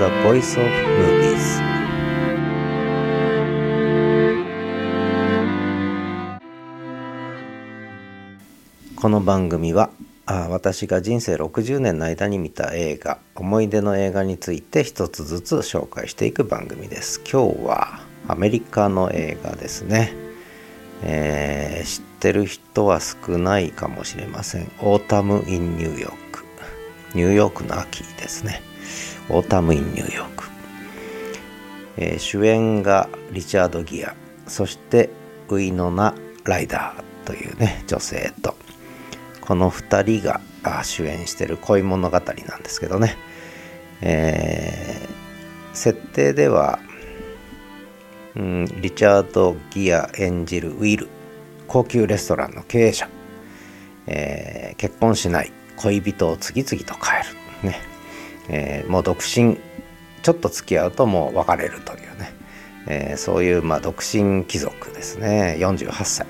The Voice of Movies. この番組はあ私が人生60年の間に見た映画思い出の映画について一つずつ紹介していく番組です。今日はアメリカの映画ですね、えー、知ってる人は少ないかもしれません。オータム・イン・ニューヨーク。ニューヨークの秋ですね。オータム・イン・ニューヨーク、えー、主演がリチャード・ギア。そしてウイノナ・ライダーというね女性と。この2人が主演してる恋物語なんですけどね、えー、設定では、うん、リチャード・ギア演じるウィル。高級レストランの経営者、えー、結婚しない恋人を次々と変える。ね、えー、もう独身ちょっと付き合うともう別れるというね、えー、そういうまあ独身貴族ですね。48歳。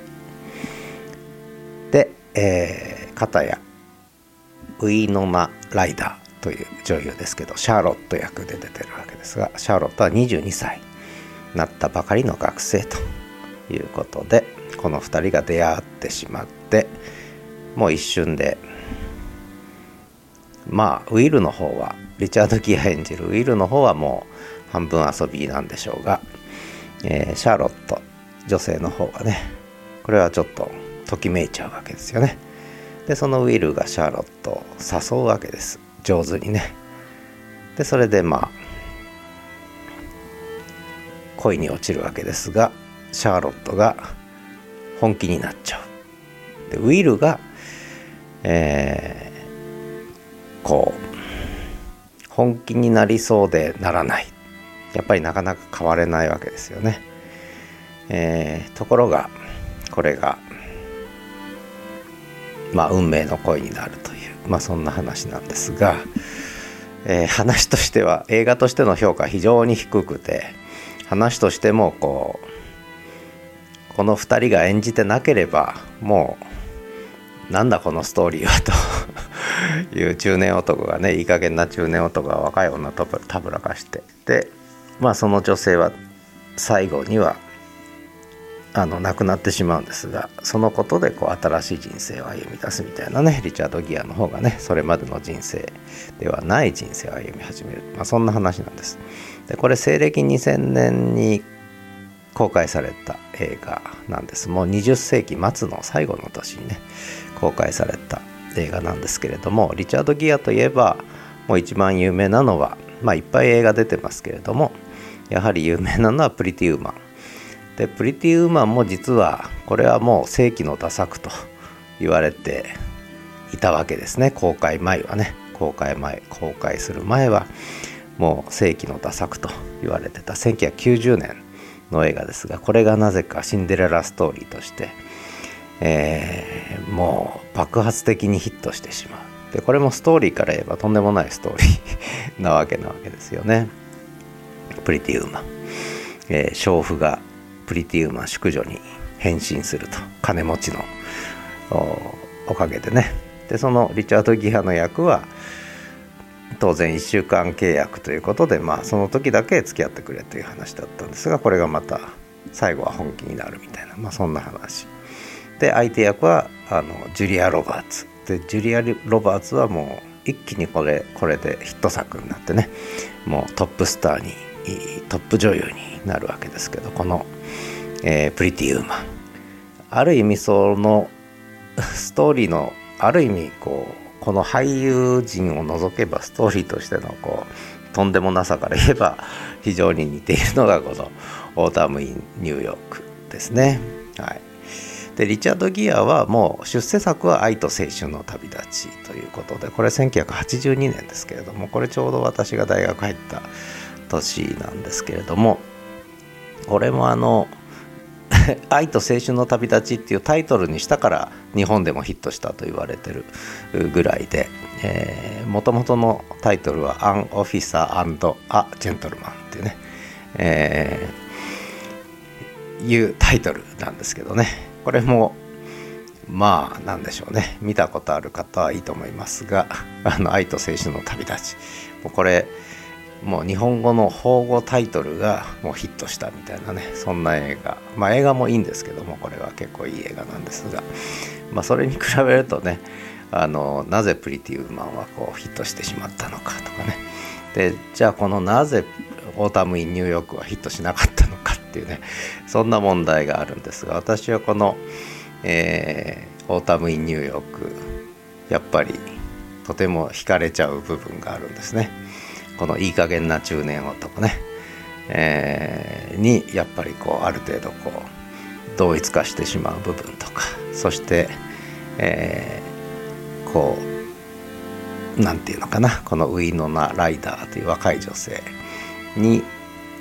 で、えー、片やウィノナ・ライダーという女優ですけどシャーロット役で出てるわけですがシャーロットは22歳なったばかりの学生ということでこの2人が出会ってしまってもう一瞬でまあウィルの方はリチャード・ギア演じるウィルの方はもう半分遊びなんでしょうが、えー、シャーロット女性の方はねこれはちょっとときめいちゃうわけですよね。でそのウィルがシャーロットを誘うわけです。上手にね。でそれでまあ恋に落ちるわけですがシャーロットが本気になっちゃう。でウィルが、えーこう本気になりそうでならないやっぱりなかなか変われないわけですよね。えー、ところがこれがまあ運命の恋になるという、まあ、そんな話なんですが、えー、話としては映画としての評価非常に低くて話としてもこうこの2人が演じてなければもうなんだこのストーリーはという中年男がねいい加減な中年男が若い女とたぶらかして。でまあその女性は最後にはあの亡くなってしまうんですがそのことでこう新しい人生を歩み出すみたいなねリチャード・ギアの方がねそれまでの人生ではない人生を歩み始める、まあ、そんな話なんです。でこれ西暦2000年に公開された映画なんです。もう20世紀末の最後の年にね公開された映画なんですけれどもリチャード・ギアといえばもう一番有名なのはまあいっぱい映画出てますけれどもやはり有名なのはプリティ・ウーマン。でプリティ・ウーマンも実はこれはもう世紀のダ作と言われていたわけですね。公開前はね。公開前公開する前はもう世紀のダ作と言われてた。1990年の映画ですがこれがなぜかシンデレラストーリーとしてえー、もう爆発的にヒットしてしまう。でこれもストーリーから言えばとんでもないストーリー なわけなわけですよね。プリティウーマン、えー、娼婦がプリティウーマン淑女に変身すると。金持ちのおかげでね。でそのリチャード・ギハの役は当然1週間契約ということでまあその時だけ付き合ってくれという話だったんですがこれがまた最後は本気になるみたいなまあそんな話。で相手役はあのジュリア・ロバーツ。でジュリア・ロバーツはもう一気にこれこれでヒット作になってねもうトップスターにトップ女優になるわけですけどこの、えー、プリティ・ウーマン。ある意味その ストーリーのある意味こうこの俳優陣を除けばストーリーとしてのこうとんでもなさから言えば非常に似ているのがこの「オータム・イン・ニューヨーク」ですね。はい。でリチャード・ギアはもう出世作は「愛と青春の旅立ち」ということでこれ1982年ですけれどもこれちょうど私が大学入った年なんですけれどもこれもあの「愛と青春の旅立ち」っていうタイトルにしたから日本でもヒットしたと言われてるぐらいでもともとのタイトルは「アン・オフィサーア・ジェントルマン」っていうね、えー、いうタイトルなんですけどね。これもまあなんでしょうね。見たことある方はいいと思いますが「あの愛と青春の旅立ち」もうこれもう日本語の邦語タイトルがもうヒットしたみたいなねそんな映画。まあ映画もいいんですけどもこれは結構いい映画なんですが、まあ、それに比べるとねあのなぜプリティウーマンはこうヒットしてしまったのかとかね。でじゃあこのなぜオータム・イン・ニューヨークはヒットしなかったのかっていうねそんな問題があるんですが私はこの、えー、オータム・イン・ニューヨークやっぱりとても惹かれちゃう部分があるんですね。このいい加減な中年男ね、えー、にやっぱりこうある程度こう同一化してしまう部分とかそして、えー、こう何て言うのかなこのウィノナ・ライダーという若い女性に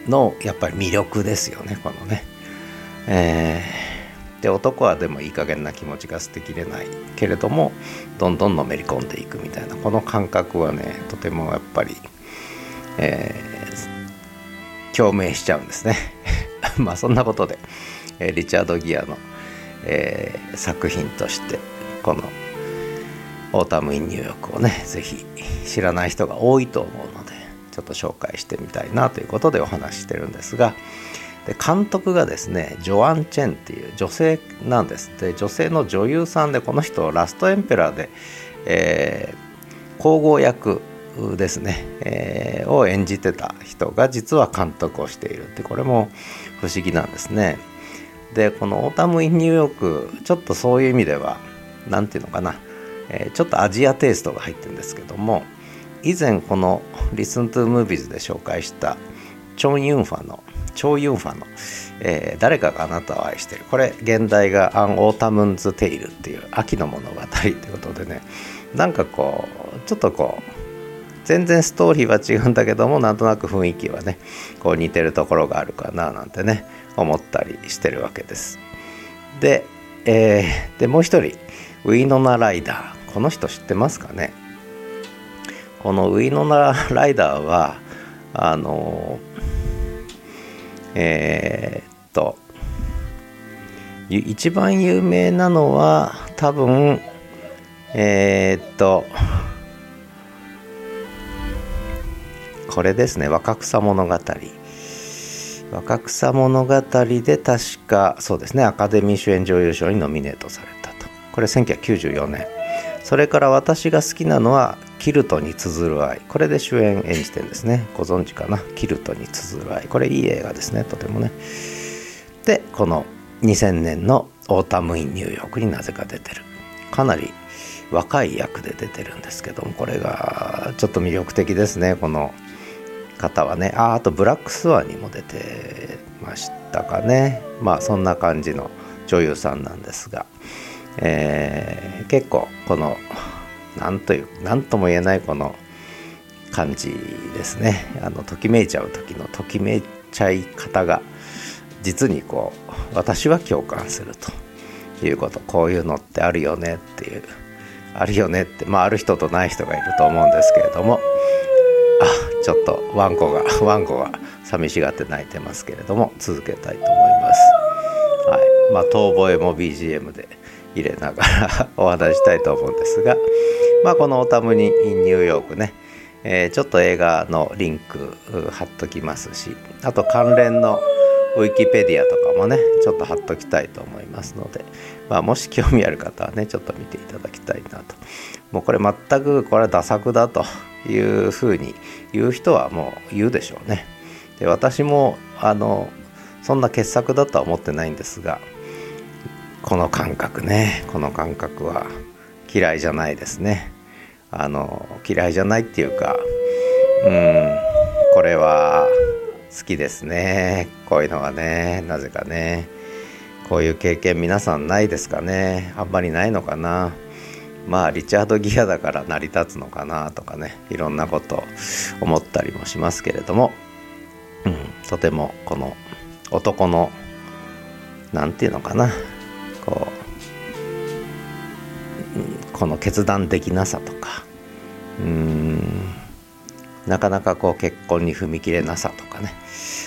のやっぱり魅力ですよねこのね。えー、で男はでもいい加減な気持ちが捨てきれないけれどもどんどんのめり込んでいくみたいなこの感覚はねとてもやっぱり、えー、共鳴しちゃうんですね。まあそんなことで、えリチャード・ギアの、えー、作品としてこの「オータム・イン・ニューヨーク」をね是非知らない人が多いと思うのでちょっと紹介してみたいなということでお話ししてるんですが。で監督がですねジョアン・チェンっていう女性なんです。で女性の女優さんでこの人ラストエンペラーで、えー、皇后役ですね、えー、を演じてた人が実は監督をしているってこれも不思議なんですね。でこの「オータム・イン・ニューヨーク」ちょっとそういう意味では何て言うのかな、えー、ちょっとアジアテイストが入ってるんですけども以前この「Listen to Movies」で紹介したチョン・ユンファのチョウ・ユンファの、えー、誰かがあなたを愛してる。これ原題が「 An Autumn's Tale」っていう秋の物語ということでね。なんかこうちょっとこう全然ストーリーは違うんだけどもなんとなく雰囲気はねこう似てるところがあるかななんてね思ったりしてるわけです。で,、えー、でもう一人ウィノナ・ライダー。この人知ってますかね？このウィノナ・ライダーはあのえー、っと一番有名なのは多分えー、っとこれですね若草物語。若草物語で確かそうですねアカデミー主演女優賞にノミネートされたと。これ1994年。それから私が好きなのはキルトに綴る愛。これで主演演じてるんですね。ご存知かな？キルトに綴る愛。これいい映画ですね。とてもね。でこの2000年のオータム・イン・ニューヨークになぜか出てる。かなり若い役で出てるんですけどもこれがちょっと魅力的ですね。この方はね。ああとブラックスワンにも出てましたかね。まあそんな感じの女優さんなんですが。えー、結構この何という何とも言えないこの感じですね。あのときめいちゃう時のときめいちゃい方が実にこう私は共感すると。いうこと。こういうのってあるよねっていうあるよねってまあある人とない人がいると思うんですけれども。あちょっとワンコがワンコが寂しがって泣いてますけれども続けたいと思います。はい。まあ、遠吠えも BGM で入れながらお話したいと思うんですが、まあ、このオタムニ・イン・ニューヨークね、えー、ちょっと映画のリンク貼っときますしあと関連のウィキペディアとかもねちょっと貼っときたいと思いますので、まあ、もし興味ある方はねちょっと見ていただきたいなと。もうこれ全くこれはダ作だというふうに言う人はもう言うでしょうね。で私もあのそんな傑作だとは思ってないんですがこの感覚ね。この感覚は嫌いじゃないですね。あの嫌いじゃないっていうかうんこれは好きですね。こういうのはね。なぜかね。こういう経験皆さんないですかね。あんまりないのかな。まあリチャード・ギアだから成り立つのかなとかね。いろんなこと思ったりもしますけれども、うん、とてもこの男の何て言うのかな。こうこの決断的なさとかうんなかなかこう結婚に踏み切れなさとかね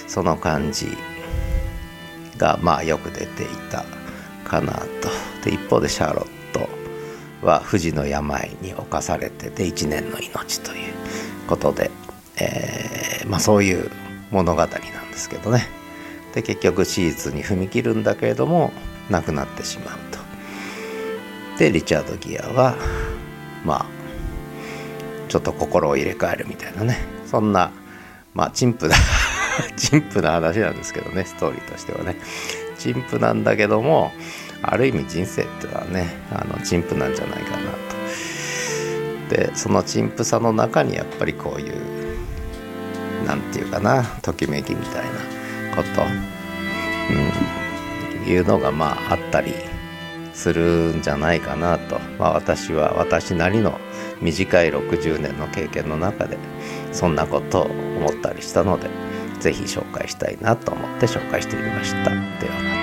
その感じがまあよく出ていたかなと。で一方でシャーロットは不治の病に侵されてて1年の命ということでえー、まあ、そういう物語なんですけどね。で結局手術に踏み切るんだけれども亡くなってしまうと。でリチャード・ギアはまあちょっと心を入れ替えるみたいなね。そんなまあ陳腐な 陳腐な話なんですけどねストーリーとしてはね。陳腐なんだけどもある意味人生ってのはねあの陳腐なんじゃないかなと。でその陳腐さの中にやっぱりこういう何て言うかなときめきみたいなこと、うん、いうのがまああったりするんじゃないかなと、まあ、私は私なりの短い60年の経験の中でそんなことを思ったりしたので是非紹介したいなと思って紹介してみました。ではまた。